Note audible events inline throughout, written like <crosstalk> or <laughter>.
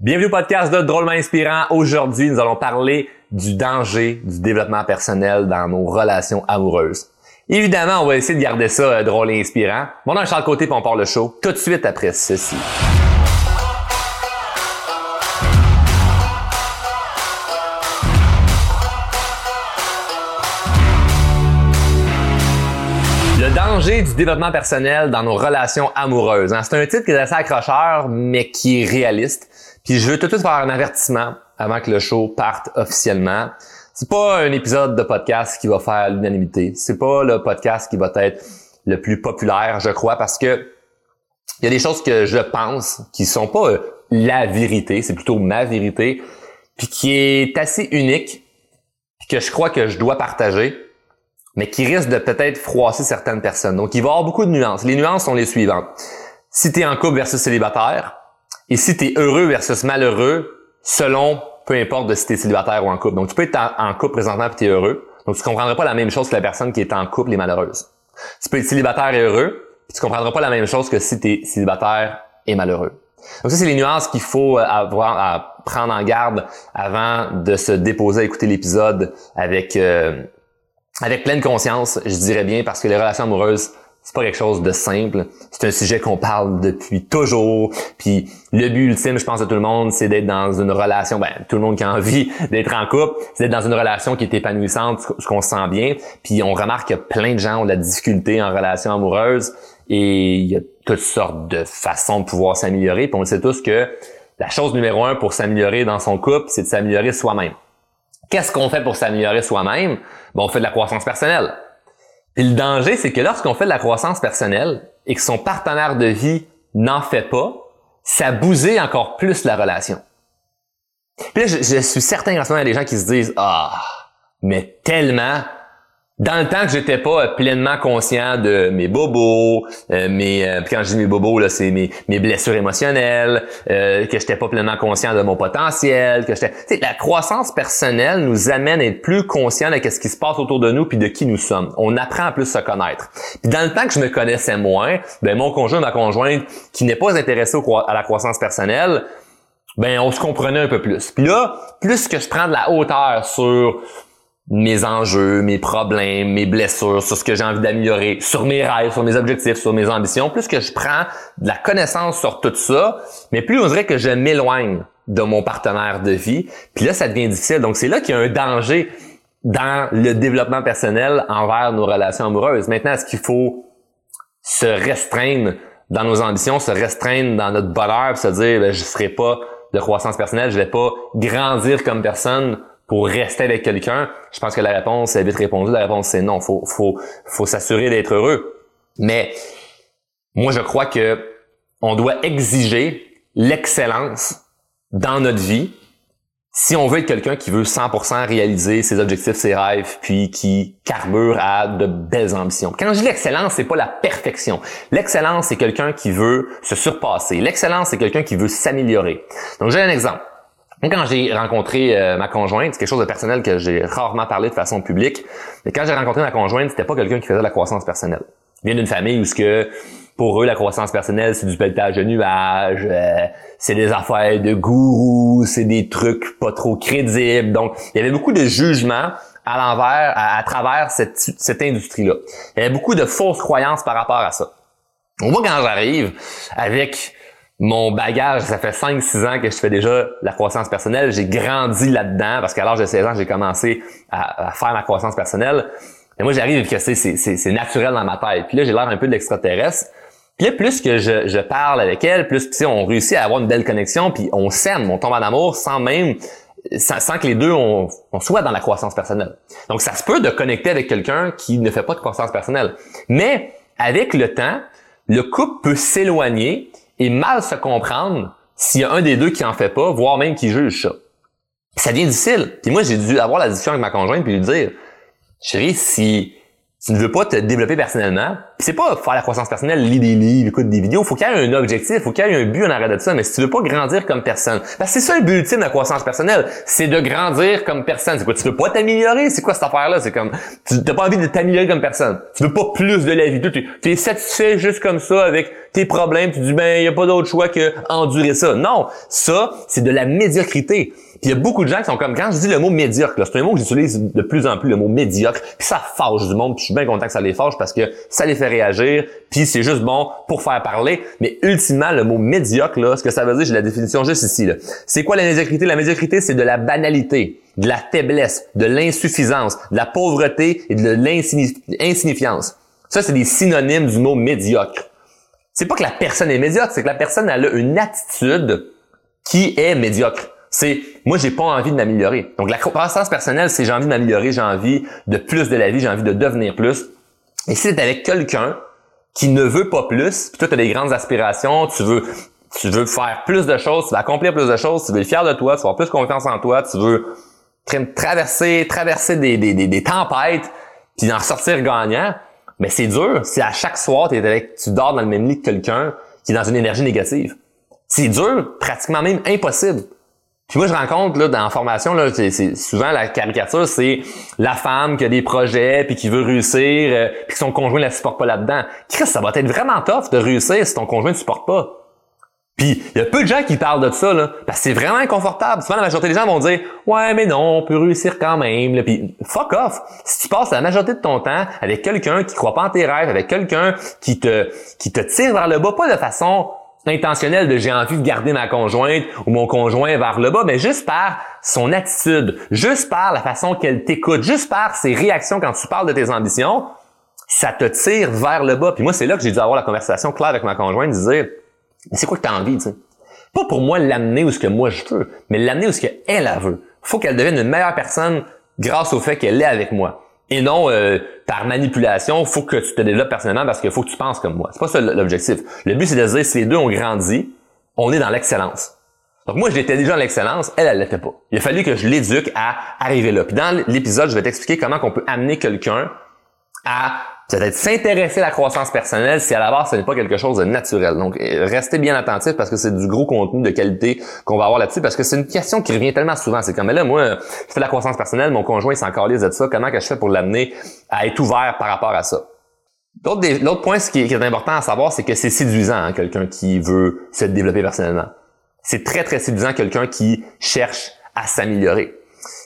Bienvenue au podcast de Drôlement Inspirant. Aujourd'hui, nous allons parler du danger du développement personnel dans nos relations amoureuses. Évidemment, on va essayer de garder ça euh, drôle et inspirant. Mon nom est Charles Côté, puis on part le show tout de suite après ceci. Le danger du développement personnel dans nos relations amoureuses. Hein. C'est un titre qui est assez accrocheur, mais qui est réaliste. Puis je veux tout de suite faire un avertissement avant que le show parte officiellement. C'est pas un épisode de podcast qui va faire l'unanimité. C'est pas le podcast qui va être le plus populaire, je crois, parce que il y a des choses que je pense qui sont pas euh, la vérité, c'est plutôt ma vérité, puis qui est assez unique, puis que je crois que je dois partager, mais qui risque de peut-être froisser certaines personnes. Donc, il va y avoir beaucoup de nuances. Les nuances sont les suivantes. Si tu es en couple versus célibataire, et si tu es heureux versus malheureux, selon peu importe de si tu es célibataire ou en couple. Donc, tu peux être en, couple présentement et tu es heureux. Donc, tu comprendras pas la même chose que la personne qui est en couple et malheureuse. Tu peux être célibataire et heureux, puis tu comprendras pas la même chose que si tu es célibataire et malheureux. Donc ça, c'est les nuances qu'il faut avoir à prendre en garde avant de se déposer à écouter l'épisode avec euh, avec pleine conscience, je dirais bien, parce que les relations amoureuses, c'est pas quelque chose de simple. C'est un sujet qu'on parle depuis toujours. Puis le but ultime, je pense à tout le monde, c'est d'être dans une relation, ben tout le monde qui a envie <laughs> d'être en couple, c'est d'être dans une relation qui est épanouissante, ce qu'on se sent bien. Puis on remarque que plein de gens ont de la difficulté en relation amoureuse et il y a toutes sortes de façons de pouvoir s'améliorer. Puis on sait tous que la chose numéro un pour s'améliorer dans son couple, c'est de s'améliorer soi-même. Qu'est-ce qu'on fait pour s'améliorer soi-même? Bon, on fait de la croissance personnelle. Puis le danger, c'est que lorsqu'on fait de la croissance personnelle et que son partenaire de vie n'en fait pas, ça bousille encore plus la relation. Puis là, je, je suis certain qu'en ce moment, il y a des gens qui se disent, ah, mais tellement, dans le temps que j'étais pas pleinement conscient de mes bobos, euh, mes euh, quand je dis mes bobos là, c'est mes, mes blessures émotionnelles, euh, que j'étais pas pleinement conscient de mon potentiel, que j'étais la croissance personnelle nous amène à être plus conscient de ce qui se passe autour de nous puis de qui nous sommes. On apprend à plus se connaître. Puis dans le temps que je me connaissais moins, ben mon conjoint, ma conjointe qui n'est pas intéressé à la croissance personnelle, ben on se comprenait un peu plus. Puis là, plus que je prends de la hauteur sur mes enjeux, mes problèmes, mes blessures, sur ce que j'ai envie d'améliorer, sur mes rêves, sur mes objectifs, sur mes ambitions, plus que je prends de la connaissance sur tout ça, mais plus on dirait que je m'éloigne de mon partenaire de vie, puis là, ça devient difficile. Donc, c'est là qu'il y a un danger dans le développement personnel envers nos relations amoureuses. Maintenant, est-ce qu'il faut se restreindre dans nos ambitions, se restreindre dans notre bonheur, se dire, ben, je ne ferai pas de croissance personnelle, je vais pas grandir comme personne pour rester avec quelqu'un, je pense que la réponse est vite répondue. La réponse c'est non. Faut, faut, faut s'assurer d'être heureux. Mais moi, je crois que on doit exiger l'excellence dans notre vie si on veut être quelqu'un qui veut 100% réaliser ses objectifs, ses rêves, puis qui carbure à de belles ambitions. Quand je dis l'excellence, c'est pas la perfection. L'excellence, c'est quelqu'un qui veut se surpasser. L'excellence, c'est quelqu'un qui veut s'améliorer. Donc, j'ai un exemple. Quand j'ai rencontré euh, ma conjointe, c'est quelque chose de personnel que j'ai rarement parlé de façon publique, mais quand j'ai rencontré ma conjointe, c'était pas quelqu'un qui faisait de la croissance personnelle. Il vient d'une famille où ce que pour eux la croissance personnelle c'est du pelletage de nuages, euh, c'est des affaires de gourous, c'est des trucs pas trop crédibles. Donc il y avait beaucoup de jugements à l'envers, à, travers cette, cette industrie-là. Il y avait beaucoup de fausses croyances par rapport à ça. Voit quand j'arrive avec mon bagage, ça fait 5-6 ans que je fais déjà la croissance personnelle. J'ai grandi là-dedans parce qu'à l'âge de 16 ans, j'ai commencé à, faire ma croissance personnelle. Et moi, j'arrive et que c'est naturel dans ma tête. Puis là, j'ai l'air un peu de l'extraterrestre. Puis là, plus que je, parle avec elle, plus on réussit à avoir une belle connexion, puis on s'aime, on tombe en amour sans même sans, que les deux on, on, soit dans la croissance personnelle. Donc, ça se peut de connecter avec quelqu'un qui ne fait pas de croissance personnelle. Mais avec le temps, le couple peut s'éloigner et mal se comprendre s'il y a un des deux qui en fait pas, voire même qui juge ça. Ça devient difficile. Puis moi, j'ai dû avoir la discussion avec ma conjointe puis lui dire, chérie, si tu ne veux pas te développer personnellement, c'est pas faire la croissance personnelle, lire des livres, écouter des vidéos, faut qu'il y ait un objectif, faut qu'il y ait un but en arrêt de ça, mais si tu veux pas grandir comme personne, parce que c'est ça le but ultime de la croissance personnelle, c'est de grandir comme personne. C'est quoi, tu veux pas t'améliorer? C'est quoi cette affaire-là? C'est comme, tu n'as pas envie de t'améliorer comme personne. Tu veux pas plus de la vie. Tu, tu es satisfait juste comme ça avec tes problèmes, tu dis ben y a pas d'autre choix que endurer ça. Non, ça c'est de la médiocrité. Puis il y a beaucoup de gens qui sont comme quand je dis le mot médiocre, c'est un mot que j'utilise de plus en plus le mot médiocre, puis ça fâche du monde, puis je suis bien content que ça les fâche parce que ça les fait réagir, puis c'est juste bon pour faire parler, mais ultimement le mot médiocre là, ce que ça veut dire, j'ai la définition juste ici. C'est quoi la médiocrité? La médiocrité, c'est de la banalité, de la faiblesse, de l'insuffisance, de la pauvreté et de l'insignifiance. Ça c'est des synonymes du mot médiocre. C'est pas que la personne est médiocre, c'est que la personne a une attitude qui est médiocre c'est moi j'ai pas envie de m'améliorer. Donc la croissance personnelle, c'est j'ai envie de m'améliorer, j'ai envie de plus de la vie, j'ai envie de devenir plus. Et si tu avec quelqu'un qui ne veut pas plus, puis toi tu as des grandes aspirations, tu veux tu veux faire plus de choses, tu veux accomplir plus de choses, tu veux être fier de toi, tu veux avoir plus confiance en toi, tu veux traverser traverser des, des, des, tempêtes puis en sortir gagnant, mais c'est dur si à chaque soir es avec tu dors dans le même lit que quelqu'un qui est dans une énergie négative. C'est dur, pratiquement même impossible. Puis moi, je rencontre là, dans la formation, là, c'est, souvent la caricature, c'est la femme qui a des projets, puis qui veut réussir, euh, puis que son conjoint ne la supporte pas là-dedans. Chris, ça va être vraiment tough de réussir si ton conjoint ne supporte pas. Puis il y a peu de gens qui parlent de ça, là, parce que c'est vraiment inconfortable. Souvent, la majorité des gens vont dire Ouais, mais non, on peut réussir quand même. Puis fuck off! Si tu passes la majorité de ton temps avec quelqu'un qui croit pas en tes rêves, avec quelqu'un qui te qui te tire vers le bas, pas de façon intentionnel de j'ai envie de garder ma conjointe ou mon conjoint vers le bas, mais juste par son attitude, juste par la façon qu'elle t'écoute, juste par ses réactions quand tu parles de tes ambitions, ça te tire vers le bas. Puis moi, c'est là que j'ai dû avoir la conversation claire avec ma conjointe, de dire, c'est quoi que tu as envie, tu? Pas pour moi l'amener où ce que moi je veux, mais l'amener où ce qu'elle, elle veut. Faut qu'elle devienne une meilleure personne grâce au fait qu'elle est avec moi et non euh, par manipulation, faut que tu te développes personnellement parce qu'il faut que tu penses comme moi. C'est pas ça l'objectif. Le but c'est de dire si les deux ont grandi, on est dans l'excellence. Donc moi j'étais déjà dans l'excellence, elle elle l'était pas. Il a fallu que je l'éduque à arriver là. Puis dans l'épisode, je vais t'expliquer comment on peut amener quelqu'un à peut-être s'intéresser à la croissance personnelle si à la base ce n'est pas quelque chose de naturel. Donc euh, restez bien attentif parce que c'est du gros contenu de qualité qu'on va avoir là-dessus parce que c'est une question qui revient tellement souvent. C'est comme mais là moi je fais la croissance personnelle, mon conjoint s'en calise de ça, comment que je fais pour l'amener à être ouvert par rapport à ça? L'autre point ce qui est, important à savoir, c'est que c'est séduisant hein, quelqu'un qui veut se développer personnellement. C'est très très séduisant quelqu'un qui cherche à s'améliorer.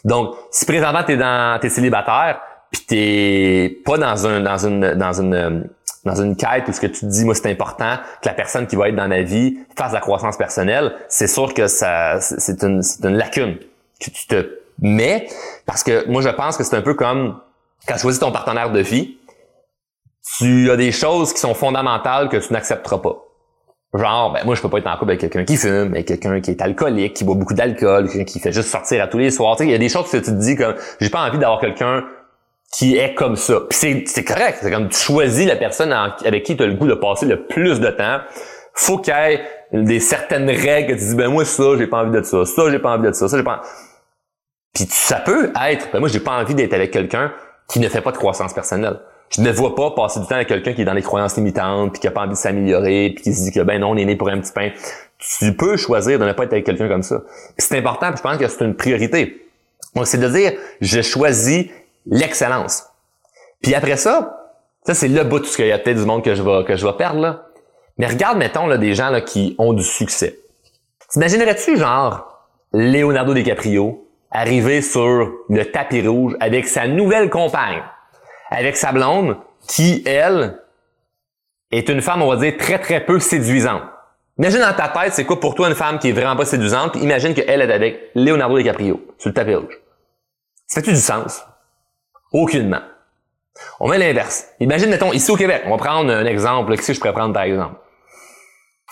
Donc si présentement tu es t'es célibataire, puis t'es pas dans un dans une dans une dans une quête où ce que tu te dis moi c'est important que la personne qui va être dans ma vie fasse la croissance personnelle, c'est sûr que ça c'est une c'est une lacune que tu te mets parce que moi je pense que c'est un peu comme quand tu choisis ton partenaire de vie, tu as des choses qui sont fondamentales que tu n'accepteras pas. Genre, ben moi je peux pas être en couple avec quelqu'un qui fume, avec quelqu'un qui est alcoolique, qui boit beaucoup d'alcool, quelqu'un qui fait juste sortir à tous les soirs. Tu sais, il y a des choses que tu te dis comme j'ai pas envie d'avoir quelqu'un qui est comme ça. c'est, c'est correct. C'est comme tu choisis la personne avec qui tu as le goût de passer le plus de temps. Faut qu'il y ait des certaines règles que tu dis, ben moi, ça, j'ai pas envie de ça. Ça, j'ai pas envie de ça. Ça, j'ai pas Puis ça peut être, ben moi, j'ai pas envie d'être avec quelqu'un qui ne fait pas de croissance personnelle. Je ne vois pas passer du temps avec quelqu'un qui est dans les croyances limitantes, puis qui a pas envie de s'améliorer, puis qui se dit que ben non, on est né pour un petit pain. Tu peux choisir de ne pas être avec quelqu'un comme ça. Puis c'est important, puis je pense que c'est une priorité. Donc, c'est de dire, je choisis l'excellence. Puis après ça, ça c'est le bout de ce qu'il y a peut-être du monde que je vais que je vais perdre là. Mais regarde mettons là des gens qui ont du succès. T'imaginerais-tu genre Leonardo DiCaprio arriver sur le tapis rouge avec sa nouvelle compagne, avec sa blonde qui elle est une femme on va dire très très peu séduisante? Imagine dans ta tête, c'est quoi pour toi une femme qui est vraiment pas séduisante, puis imagine qu'elle est avec Leonardo DiCaprio sur le tapis rouge. Ça fait-tu du sens? Aucunement. On met l'inverse. Imagine, mettons, ici au Québec, on va prendre un exemple. Qu'est-ce que je pourrais prendre par exemple?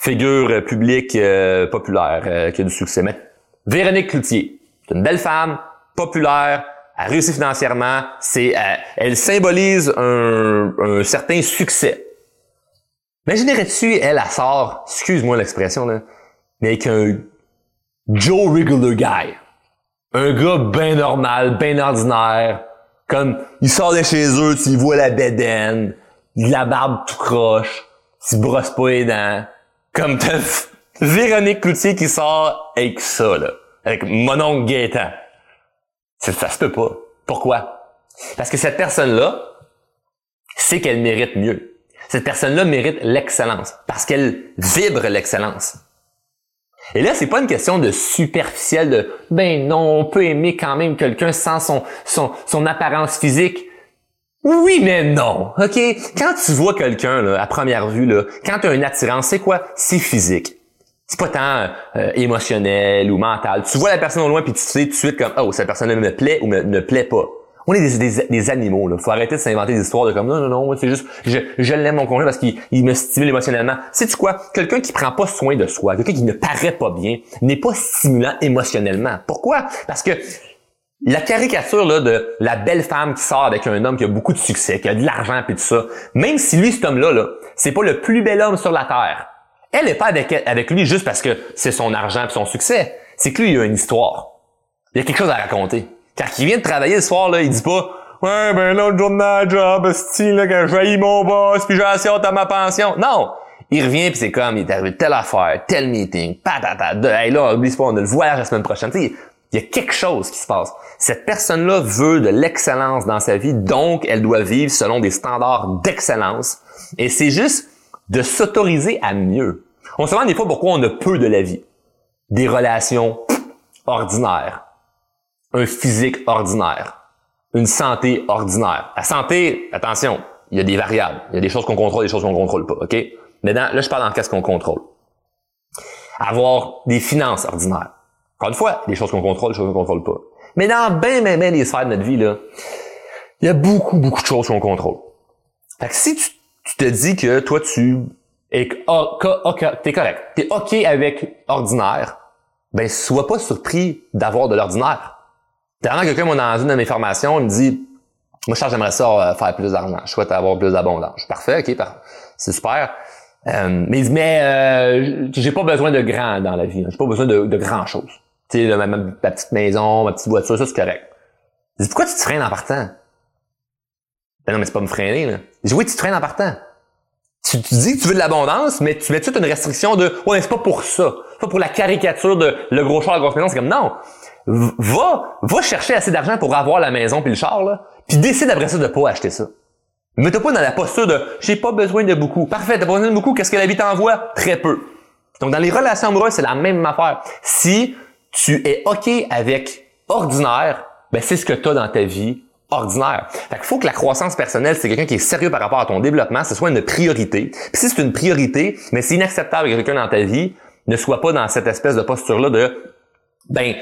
Figure euh, publique euh, populaire euh, qui a du succès. Mais Véronique Cloutier. C'est une belle femme, populaire, elle réussit financièrement. C'est, elle symbolise un, un certain succès. Imaginerais-tu, elle, elle sort, excuse-moi l'expression, là, mais avec un Joe Regular Guy. Un gars bien normal, bien ordinaire, comme, il sort de chez eux, tu vois la bédaine, la barbe tout croche, tu brosses pas les dents. Comme t'as <laughs> Véronique Cloutier qui sort avec ça, là. Avec mon oncle Gaétan. Ça, ça se peut pas. Pourquoi? Parce que cette personne-là sait qu'elle mérite mieux. Cette personne-là mérite l'excellence parce qu'elle vibre l'excellence. Et là, c'est pas une question de superficiel de ben non, on peut aimer quand même quelqu'un sans son, son, son apparence physique. Oui, mais non. OK? Quand tu vois quelqu'un à première vue, là, quand tu as une attirance, c'est quoi? C'est physique. C'est pas tant euh, émotionnel ou mental. Tu vois la personne au loin puis tu sais tout de suite comme oh, cette personne-là me plaît ou me, ne plaît pas. On est des, animaux, là. Faut arrêter de s'inventer des histoires de comme non, non, non, c'est juste je, je l'aime mon conjoint parce qu'il me stimule émotionnellement. Sais-tu quoi? Quelqu'un qui prend pas soin de soi, quelqu'un qui ne paraît pas bien, n'est pas stimulant émotionnellement. Pourquoi? Parce que la caricature là, de la belle femme qui sort avec un homme qui a beaucoup de succès, qui a de l'argent et tout ça, même si lui, cet homme-là, là, c'est pas le plus bel homme sur la terre, elle n'est pas avec, avec lui juste parce que c'est son argent et son succès. C'est que lui, il a une histoire. Il y a quelque chose à raconter. Quand il vient de travailler le soir, là, il dit pas Ouais, ben l'autre jour de ma job, style, là, quand je mon boss, puis j'ai assez à ma pension. Non! Il revient puis c'est comme, il est arrivé telle affaire, tel meeting, patata, de, hey là, oublie pas, on a le voyage la semaine prochaine. il y a quelque chose qui se passe. Cette personne-là veut de l'excellence dans sa vie, donc elle doit vivre selon des standards d'excellence. Et c'est juste de s'autoriser à mieux. On se demande des fois pourquoi on a peu de la vie. Des relations ordinaires, un physique ordinaire, une santé ordinaire. La santé, attention, il y a des variables. Il y a des choses qu'on contrôle, des choses qu'on contrôle pas, OK? Maintenant, là, je parle en qu'est-ce qu'on contrôle. Avoir des finances ordinaires. Encore une fois, des choses qu'on contrôle, des choses qu'on contrôle pas. Mais dans bien, bien, bien des sphères de notre vie, là, il y a beaucoup, beaucoup de choses qu'on contrôle. Fait que si tu, tu te dis que toi, tu es, t'es correct, t'es OK avec ordinaire, ben, sois pas surpris d'avoir de l'ordinaire. Dernièrement, quelqu'un m'a dans une de mes formations, il me dit, moi, je j'aimerais ça euh, faire plus d'argent. Je souhaite avoir plus d'abondance. Parfait, ok, c'est super. Euh, mais mais euh, j'ai pas besoin de grand dans la vie. J'ai pas besoin de, de grand chose. Tu sais, ma, ma, petite maison, ma petite voiture, ça c'est correct. Je dis, pourquoi tu te freines en partant? Ben non, mais c'est pas me freiner, là. Je dis, oui, tu te freines en partant. Tu, dis que tu veux de l'abondance, mais tu mets toute une restriction de, ouais, c'est pas pour ça. C'est pas pour la caricature de le gros char, la grosse maison. C'est comme, non va, va chercher assez d'argent pour avoir la maison puis le char, là, puis décide après ça de pas acheter ça. Mets-toi pas dans la posture de j'ai pas besoin de beaucoup. Parfait, t'as pas besoin de beaucoup, qu'est-ce que la vie t'envoie? Très peu. Donc dans les relations amoureuses, c'est la même affaire. Si tu es OK avec ordinaire, ben c'est ce que tu as dans ta vie ordinaire. Fait qu'il faut que la croissance personnelle, c'est quelqu'un qui est sérieux par rapport à ton développement, ce soit une priorité. Puis si c'est une priorité, mais c'est inacceptable que quelqu'un dans ta vie ne soit pas dans cette espèce de posture-là de ben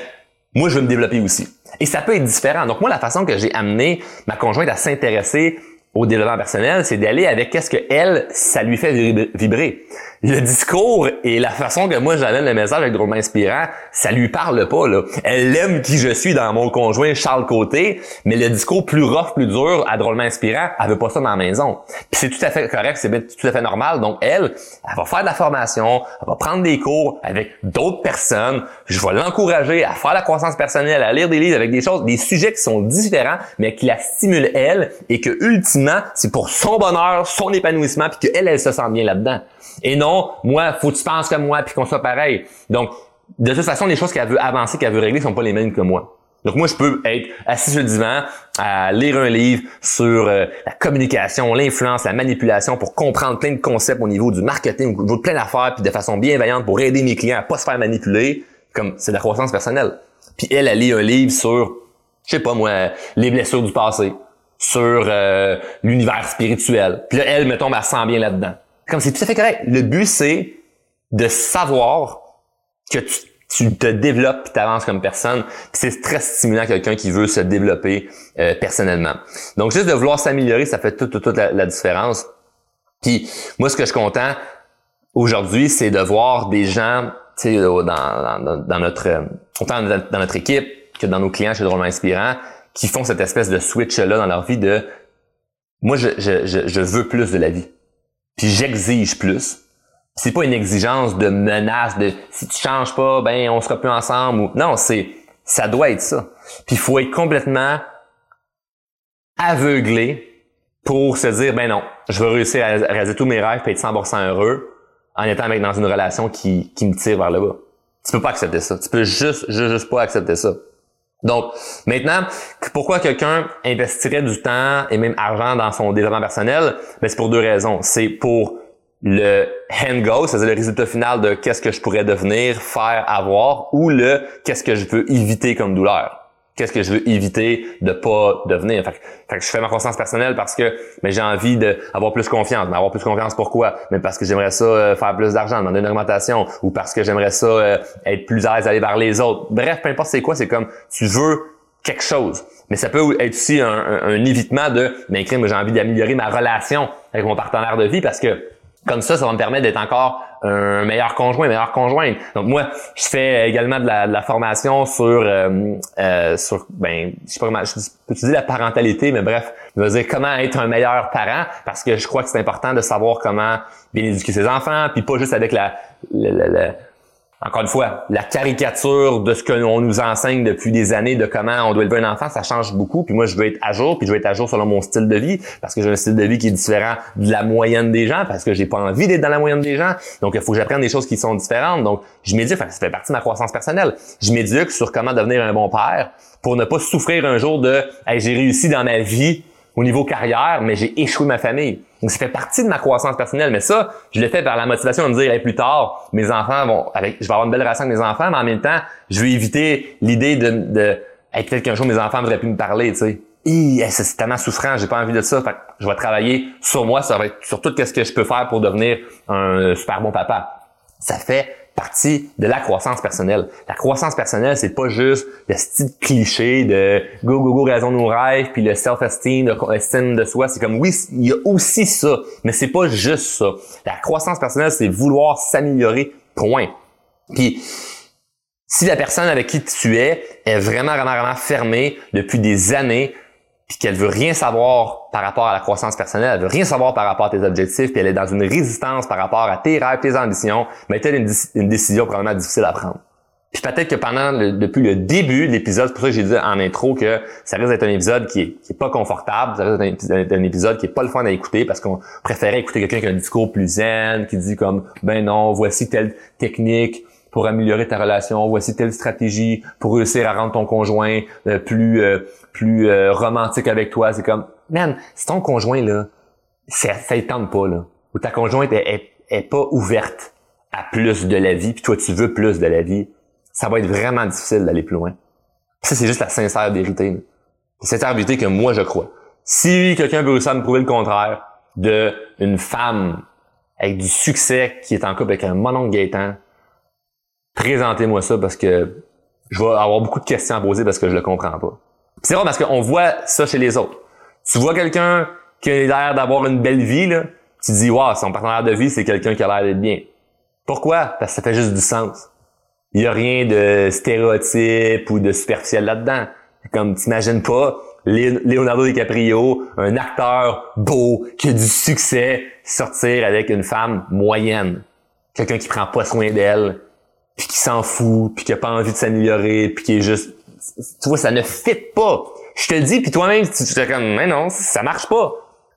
moi, je veux me développer aussi. Et ça peut être différent. Donc, moi, la façon que j'ai amené ma conjointe à s'intéresser au développement personnel, c'est d'aller avec qu'est-ce que elle, ça lui fait vibrer le discours et la façon que moi j'amène le message avec drôlement inspirant, ça lui parle pas là. Elle aime qui je suis dans mon conjoint Charles Côté, mais le discours plus rough, plus dur, à drôlement inspirant, elle veut pas ça dans la maison. Puis c'est tout à fait correct, c'est tout à fait normal. Donc elle, elle va faire de la formation, elle va prendre des cours avec d'autres personnes. Je vais l'encourager à faire la croissance personnelle, à lire des livres avec des choses, des sujets qui sont différents, mais qui la stimulent elle et que ultimement c'est pour son bonheur, son épanouissement, puis qu'elle, elle se sent bien là-dedans. Et non, moi, faut que tu penses comme moi puis qu'on soit pareil. Donc, de toute façon, les choses qu'elle veut avancer, qu'elle veut régler, sont pas les mêmes que moi. Donc moi, je peux être assis sur divan à lire un livre sur euh, la communication, l'influence, la manipulation pour comprendre plein de concepts au niveau du marketing, au niveau de plein d'affaires, puis de façon bienveillante pour aider mes clients à pas se faire manipuler, comme c'est de la croissance personnelle. Puis elle, elle lit un livre sur, je sais pas moi, les blessures du passé, sur euh, l'univers spirituel. Puis là, elle, me tombe à sent bien là-dedans. Comme c'est tout à fait correct. Le but, c'est de savoir que tu, te développes et t'avances comme personne. C'est très stimulant quelqu'un qui veut se développer euh, personnellement. Donc, juste de vouloir s'améliorer, ça fait toute, toute, la, différence. Puis, moi, ce que je suis content aujourd'hui, c'est de voir des gens, tu sais, dans, dans, dans, notre, autant dans notre équipe que dans nos clients chez Drôlement Inspirant, qui font cette espèce de switch-là dans leur vie de moi, je, je, je veux plus de la vie puis j'exige plus. C'est pas une exigence de menace de si tu changes pas, ben on sera plus ensemble non, c'est ça doit être ça. Puis il faut être complètement aveuglé pour se dire ben non, je veux réussir à réaliser tous mes rêves et être 100% heureux en étant avec dans une relation qui, qui me tire vers le bas. Tu peux pas accepter ça. Tu peux juste juste, juste pas accepter ça. Donc, maintenant, pourquoi quelqu'un investirait du temps et même argent dans son développement personnel? Ben, c'est pour deux raisons. C'est pour le end goal, c'est-à-dire le résultat final de qu'est-ce que je pourrais devenir, faire, avoir, ou le qu'est-ce que je veux éviter comme douleur qu'est-ce que je veux éviter de pas devenir. Fait que, je fais ma croissance personnelle parce que mais j'ai envie d'avoir plus confiance. Mais avoir plus confiance pourquoi? Mais parce que j'aimerais ça euh, faire plus d'argent, demander une augmentation, ou parce que j'aimerais ça euh, être plus à l'aise d'aller vers les autres. Bref, peu importe c'est quoi, c'est comme tu veux quelque chose. Mais ça peut être aussi un, un, évitement de mais ben, j'ai envie d'améliorer ma relation avec mon partenaire de vie parce que comme ça, ça va me permettre d'être encore un meilleur conjoint, meilleure conjointe. Donc moi, je fais également de la, formation sur euh, euh, sur ben je sais pas comment je peux utiliser la parentalité, mais bref, je veux dire comment être un meilleur parent parce que je crois que c'est important de savoir comment bien éduquer ses enfants, puis pas juste avec la, la encore une fois, la caricature de ce que l'on nous enseigne depuis des années de comment on doit élever un enfant, ça change beaucoup. Puis moi, je veux être à jour, puis je veux être à jour selon mon style de vie, parce que j'ai un style de vie qui est différent de la moyenne des gens, parce que j'ai pas envie d'être dans la moyenne des gens. Donc, il faut que j'apprenne des choses qui sont différentes. Donc, je médite, ça fait partie de ma croissance personnelle. Je m'éduque sur comment devenir un bon père pour ne pas souffrir un jour de hey, j'ai réussi dans ma vie au niveau carrière, mais j'ai échoué ma famille. Donc, ça fait partie de ma croissance personnelle. Mais ça, je l'ai fait par la motivation de me dire, plus tard, mes enfants vont, avec, je vais avoir une belle relation avec mes enfants, mais en même temps, je vais éviter l'idée de, de peut-être qu'un jour mes enfants voudraient plus me parler, tu sais. c'est tellement souffrant, j'ai pas envie de ça. Fait je vais travailler sur moi, ça va être sur tout ce que je peux faire pour devenir un super bon papa. Ça fait partie de la croissance personnelle. La croissance personnelle, c'est pas juste le style cliché de go go go raison nos rêves puis le self-esteem, l'estime de soi. C'est comme oui, il y a aussi ça, mais c'est pas juste ça. La croissance personnelle, c'est vouloir s'améliorer. Point. Puis si la personne avec qui tu es est vraiment vraiment vraiment fermée depuis des années puis qu'elle veut rien savoir par rapport à la croissance personnelle, elle veut rien savoir par rapport à tes objectifs, puis elle est dans une résistance par rapport à tes rêves, tes ambitions, mais tu une, une décision probablement difficile à prendre. Puis peut-être que pendant depuis le début de l'épisode, c'est pour ça que j'ai dit en intro que ça risque d'être un épisode qui est, pas confortable, ça risque d'être un, épisode qui est pas le fun à écouter parce qu'on préférait écouter quelqu'un qui a un discours plus zen, qui dit comme ben non, voici telle technique, pour améliorer ta relation, voici telle stratégie pour réussir à rendre ton conjoint euh, plus euh, plus euh, romantique avec toi. C'est comme, man, si ton conjoint là, ça, ça tente pas là, ou ta conjointe est, est, pas ouverte à plus de la vie, puis toi tu veux plus de la vie, ça va être vraiment difficile d'aller plus loin. ça c'est juste la sincère vérité. C'est sincère vérité que moi je crois. Si quelqu'un veut réussir à me prouver le contraire de une femme avec du succès qui est en couple avec un mononcle Gaétan, présentez-moi ça parce que je vais avoir beaucoup de questions à poser parce que je le comprends pas. C'est vrai parce qu'on voit ça chez les autres. Tu vois quelqu'un qui a l'air d'avoir une belle vie, là, tu dis, wow, son partenaire de vie, c'est quelqu'un qui a l'air d'être bien. Pourquoi? Parce que ça fait juste du sens. Il y a rien de stéréotype ou de superficiel là-dedans. Comme t'imagines pas Leonardo DiCaprio, un acteur beau, qui a du succès, sortir avec une femme moyenne. Quelqu'un qui prend pas soin d'elle, puis qui s'en fout, puis qui a pas envie de s'améliorer, puis qui est juste... Tu vois, ça ne fit pas. Je te le dis, puis toi-même, tu te fais comme, mais non, ça marche pas.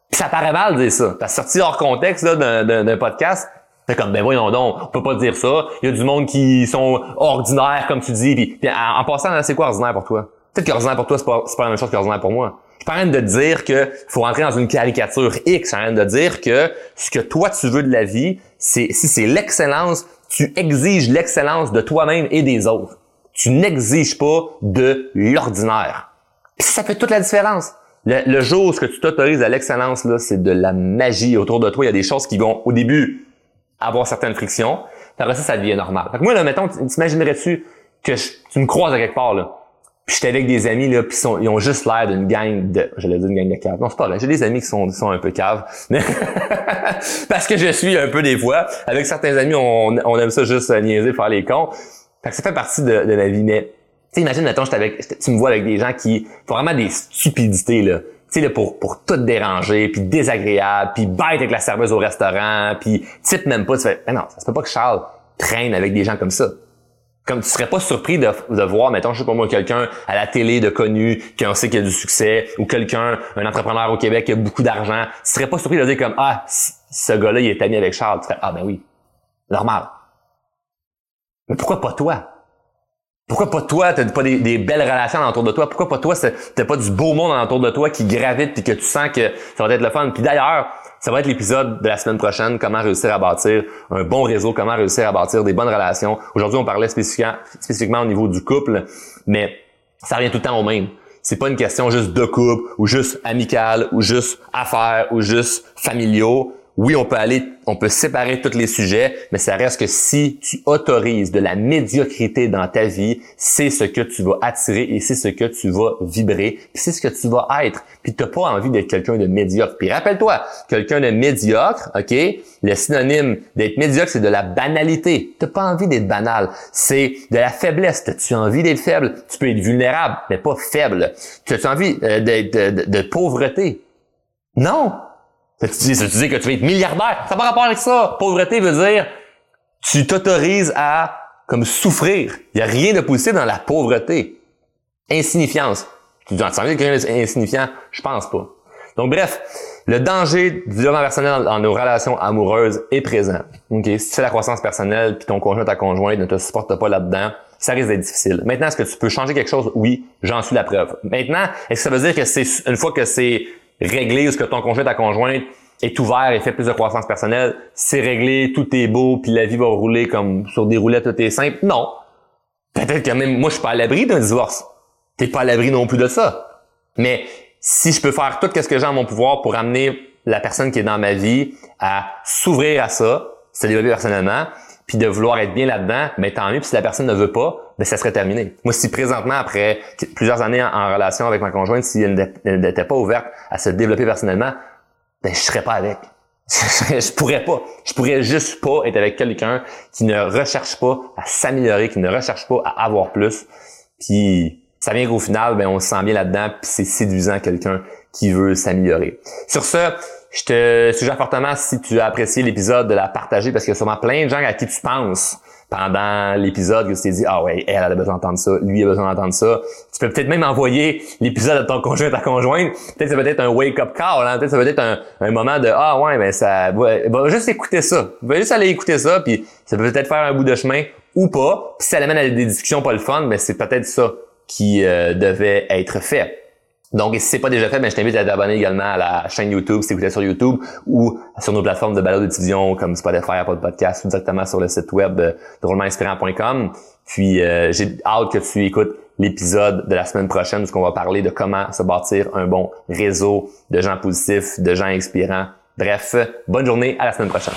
Puis ça paraît mal de dire ça. T'as sorti hors contexte là, d'un, podcast, c'est comme, ben voyons donc, on peut pas dire ça. Il y a du monde qui sont ordinaires, comme tu dis. Puis, en, passant, c'est quoi ordinaire pour toi? Peut-être qu'ordinaire pour toi, c'est pas, pas la même chose qu'ordinaire pour moi. Je suis pas en train de dire que faut rentrer dans une caricature X. Je suis en train de dire que ce que toi tu veux de la vie, c'est si c'est l'excellence, tu exiges l'excellence de toi-même et des autres. Tu n'exiges pas de l'ordinaire. ça fait toute la différence. Le, jour où ce que tu t'autorises à l'excellence, là, c'est de la magie autour de toi. Il y a des choses qui vont, au début, avoir certaines frictions. Après ça, ça devient normal. Fait que moi, là, mettons, t'imaginerais-tu que tu me croises à quelque part, là, puis j'étais avec des amis là, puis ils ont juste l'air d'une gang de, j'allais dire une gang de caves. Non, c'est pas là. J'ai des amis qui sont, sont un peu caves, <laughs> parce que je suis un peu des fois. Avec certains amis, on, on aime ça juste niaiser, faire les cons. Fait que ça fait partie de, de la vie. Mais tu imagine, mettons, avec, tu me vois avec des gens qui font vraiment des stupidités là. Tu sais, pour, pour tout déranger, puis désagréable, puis bête avec la serveuse au restaurant, puis type même pas. Tu fais, mais non, ça se peut pas que Charles traîne avec des gens comme ça. Comme tu serais pas surpris de, de voir, mettons, je sais pas moi, quelqu'un à la télé de connu, qui on sait qu'il a du succès, ou quelqu'un, un entrepreneur au Québec qui a beaucoup d'argent, tu serais pas surpris de dire comme, ah, ce gars-là, il est ami avec Charles. Tu serais, ah, ben oui. Normal. Mais pourquoi pas toi? Pourquoi pas toi, t'as pas des, belles relations autour de toi? Pourquoi pas toi, t'as pas du beau monde autour de toi qui gravite puis que tu sens que ça va être le fun? Puis d'ailleurs, ça va être l'épisode de la semaine prochaine, comment réussir à bâtir un bon réseau, comment réussir à bâtir des bonnes relations. Aujourd'hui, on parlait spécifiquement, au niveau du couple, mais ça revient tout le temps au même. C'est pas une question juste de couple, ou juste amical, ou juste affaires, ou juste familiaux oui, on peut aller, on peut séparer tous les sujets, mais ça reste que si tu autorises de la médiocrité dans ta vie, c'est ce que tu vas attirer et c'est ce que tu vas vibrer, puis c'est ce que tu vas être. Puis t'as pas envie d'être quelqu'un de médiocre. Puis rappelle-toi, quelqu'un de médiocre, ok, le synonyme d'être médiocre, c'est de la banalité. T'as pas envie d'être banal. C'est de la faiblesse. tu envie d'être faible? Tu peux être vulnérable, mais pas faible. Tu as envie euh, d'être de pauvreté? Non, tu dis, tu dis que tu veux être milliardaire. Ça n'a pas rapport avec ça. Pauvreté veut dire tu t'autorises à comme souffrir. Il n'y a rien de positif dans la pauvreté. Insignifiance. Tu dis, tu quelqu'un insignifiant? Je pense pas. Donc bref, le danger du développement personnel dans, nos relations amoureuses est présent. Ok, Si tu fais la croissance personnelle puis ton conjoint ta conjointe ne te supporte pas là-dedans, ça risque d'être difficile. Maintenant, est-ce que tu peux changer quelque chose? Oui, j'en suis la preuve. Maintenant, est-ce que ça veut dire que c'est une fois que c'est réglé ou ce que ton conjoint, ta conjointe est ouvert et fait plus de croissance personnelle, c'est réglé, tout est beau, puis la vie va rouler comme sur des roulettes, tout est simple. Non. Peut-être que même moi, je suis pas à l'abri d'un divorce. T'es pas à l'abri non plus de ça. Mais si je peux faire tout ce que j'ai en mon pouvoir pour amener la personne qui est dans ma vie à s'ouvrir à ça, se développer personnellement, puis de vouloir être bien là-dedans, mais tant mieux. Puis si la personne ne veut pas, ben ça serait terminé. Moi, si présentement, après plusieurs années en, relation avec ma conjointe, si elle n'était pas ouverte à se développer personnellement, ben je serais pas avec. <laughs> je pourrais pas. Je pourrais juste pas être avec quelqu'un qui ne recherche pas à s'améliorer, qui ne recherche pas à avoir plus. Puis ça vient qu'au final, ben on se sent bien là-dedans, puis c'est séduisant quelqu'un qui veut s'améliorer. Sur ce, je te suggère fortement, si tu as apprécié l'épisode, de la partager parce qu'il y a sûrement plein de gens à qui tu penses pendant l'épisode que tu t'es dit, ah ouais, elle, a besoin d'entendre ça, lui a besoin d'entendre ça. Tu peux peut-être même envoyer l'épisode à ton conjoint, ta conjointe. Peut-être ça peut être un wake-up call, hein? peut-être ça peut être un, moment de, ah ouais, ben ça, va, juste écouter ça. Va juste aller écouter ça, puis ça peut peut-être faire un bout de chemin ou pas. Puis ça l'amène à des discussions pas le fun, ben c'est peut-être ça qui euh, devait être fait. Donc, si c'est pas déjà fait, ben, je t'invite à t'abonner également à la chaîne YouTube, si tu écoutes sur YouTube, ou sur nos plateformes de balade de comme Spotify, Apple Podcast, ou directement sur le site web de drôlementinspirant.com. Puis, euh, j'ai hâte que tu écoutes l'épisode de la semaine prochaine où on va parler de comment se bâtir un bon réseau de gens positifs, de gens inspirants. Bref, bonne journée, à la semaine prochaine.